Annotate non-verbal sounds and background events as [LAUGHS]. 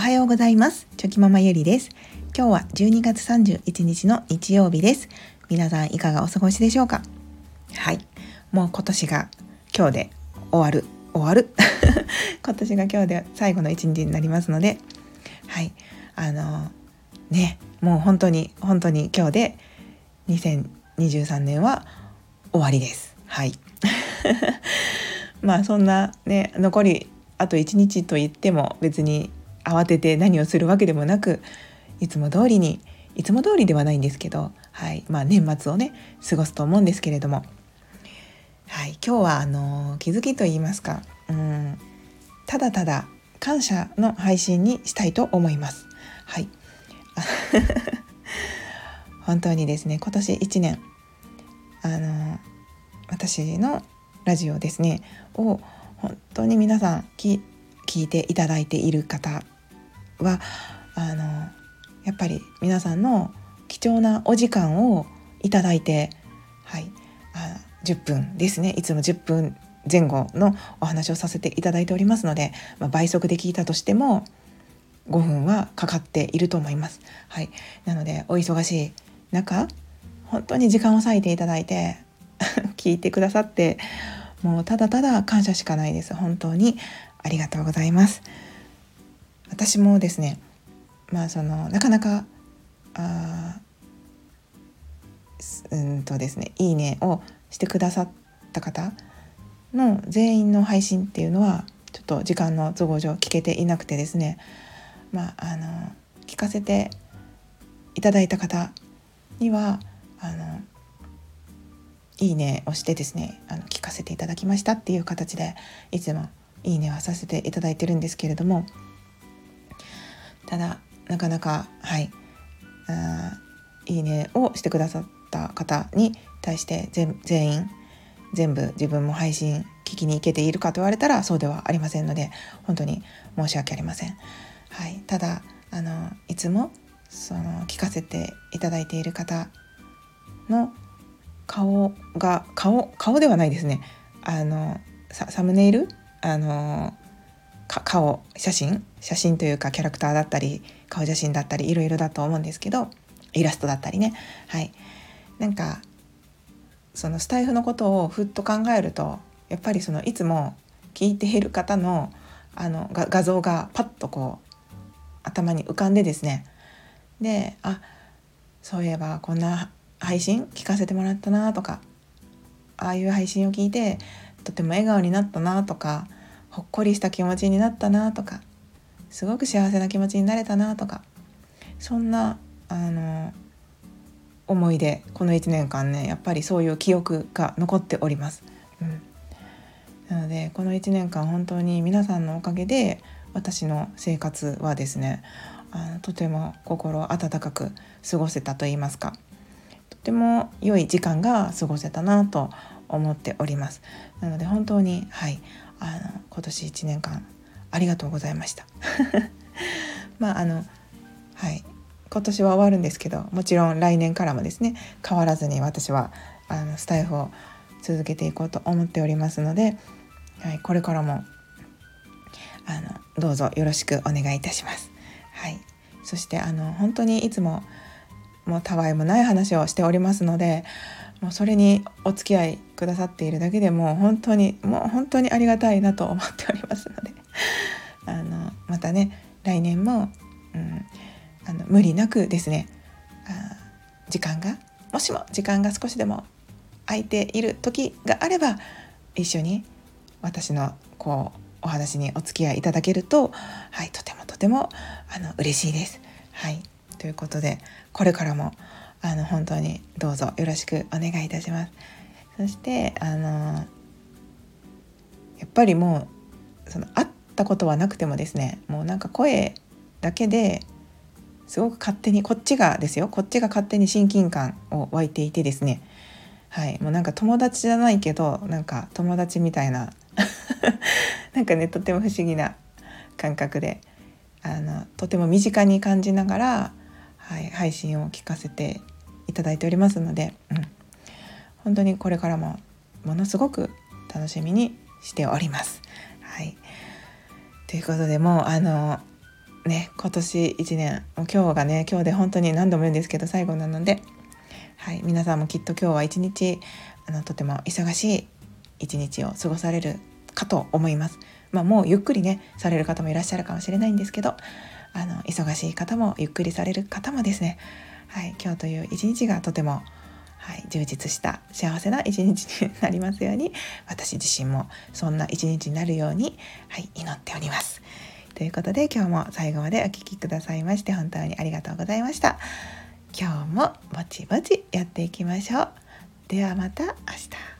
はようございます。チョキママゆりです。今日は12月31日の日曜日です。皆さんいかがお過ごしでしょうか？はい。もう今年が今日で終わる。終わる。[LAUGHS] 今年が今日で最後の一日になりますので。はい。あのねもう本当に本当に今日で2023年は終わりです。はい。[LAUGHS] まあそんなね残りあと1日と言っても別に慌てて何をするわけでもなくいつも通りにいつも通りではないんですけど、はいまあ、年末をね過ごすと思うんですけれども、はい、今日はあの気づきと言いますか、うん、ただただ感謝の配信にしたいと思います。はい [LAUGHS] 本当にですね今年1年あの私のラジオですねを本当に皆さん聞聞いていただいている方はあのやっぱり皆さんの貴重なお時間をいただいて、はい、あ10分ですね。いつも10分前後のお話をさせていただいておりますので、まあ、倍速で聞いたとしても5分はかかっていると思います。はい、なのでお忙しい中本当に時間を割いていただいて [LAUGHS] 聞いてくださってもうただただ感謝しかないです。本当に。ありがとうございます。私もですねまあそのなかなかあうんとですねいいねをしてくださった方の全員の配信っていうのはちょっと時間の都合上聞けていなくてですねまああの聞かせていただいた方にはあのいいねをしてですねあの聞かせていただきましたっていう形でいつもいいねはさせていただいてるんですけれども。ただなかなかはい。あいいねをしてくださった方に対して全員全部自分も配信聞きに行けているかと言われたらそうではありませんので本当に申し訳ありません。はい、ただあのいつもその聞かせていただいている方の顔が顔顔ではないですね。あのサムネイルあの顔写真写真というかキャラクターだったり顔写真だったりいろいろだと思うんですけどイラストだったりね。はい。なんかそのスタイフのことをふっと考えるとやっぱりそのいつも聞いている方のあの画像がパッとこう頭に浮かんでですね。であそういえばこんな配信聞かせてもらったなとかああいう配信を聞いてとても笑顔になったなとかほっこりした気持ちになったなとかすごく幸せな気持ちになれたなとかそんなあの思い出この1年間ねやっぱりそういう記憶が残っております。うん、なのでこの1年間本当に皆さんのおかげで私の生活はですねあのとても心温かく過ごせたと言いますかとても良い時間が過ごせたなと思っておりますなので本当にはいあの今年1年間ありがとうございました [LAUGHS] まああのはい今年は終わるんですけどもちろん来年からもですね変わらずに私はあのスタイフを続けていこうと思っておりますので、はい、これからもあのどうぞよろしくお願いいたします。はい、そしてあの本当にいつももうたわいもない話をしておりますのでもうそれにお付き合いくださっているだけでもう本当にもう本当にありがたいなと思っておりますので [LAUGHS] あのまたね来年も、うん、あの無理なくですねあ時間がもしも時間が少しでも空いている時があれば一緒に私のこうお話にお付き合いいただけると、はい、とてもとてもあの嬉しいです。はいということでこれからもあの本当にどうぞよろしくお願いいたします。そしてあのやっぱりもうその会ったことはなくてもですねもうなんか声だけですごく勝手にこっちがですよこっちが勝手に親近感を湧いていてですねはいもうなんか友達じゃないけどなんか友達みたいな [LAUGHS] なんかねとても不思議な感覚であのとても身近に感じながらはい、配信を聞かせていただいておりますので、うん、本当にこれからもものすごく楽しみにしております。はい、ということでもうあのね今年1年もう今日がね今日で本当に何度も言うんですけど最後なので、はい、皆さんもきっと今日は一日あのとても忙しい一日を過ごされるかと思います。まあ、もうゆっくりねされる方もいらっしゃるかもしれないんですけどあの忙しい方もゆっくりされる方もですね、はい、今日という一日がとても、はい、充実した幸せな一日になりますように私自身もそんな一日になるように、はい、祈っております。ということで今日も最後までお聴きくださいまして本当にありがとうございました。今日もぼちぼちやっていきましょう。ではまた明日。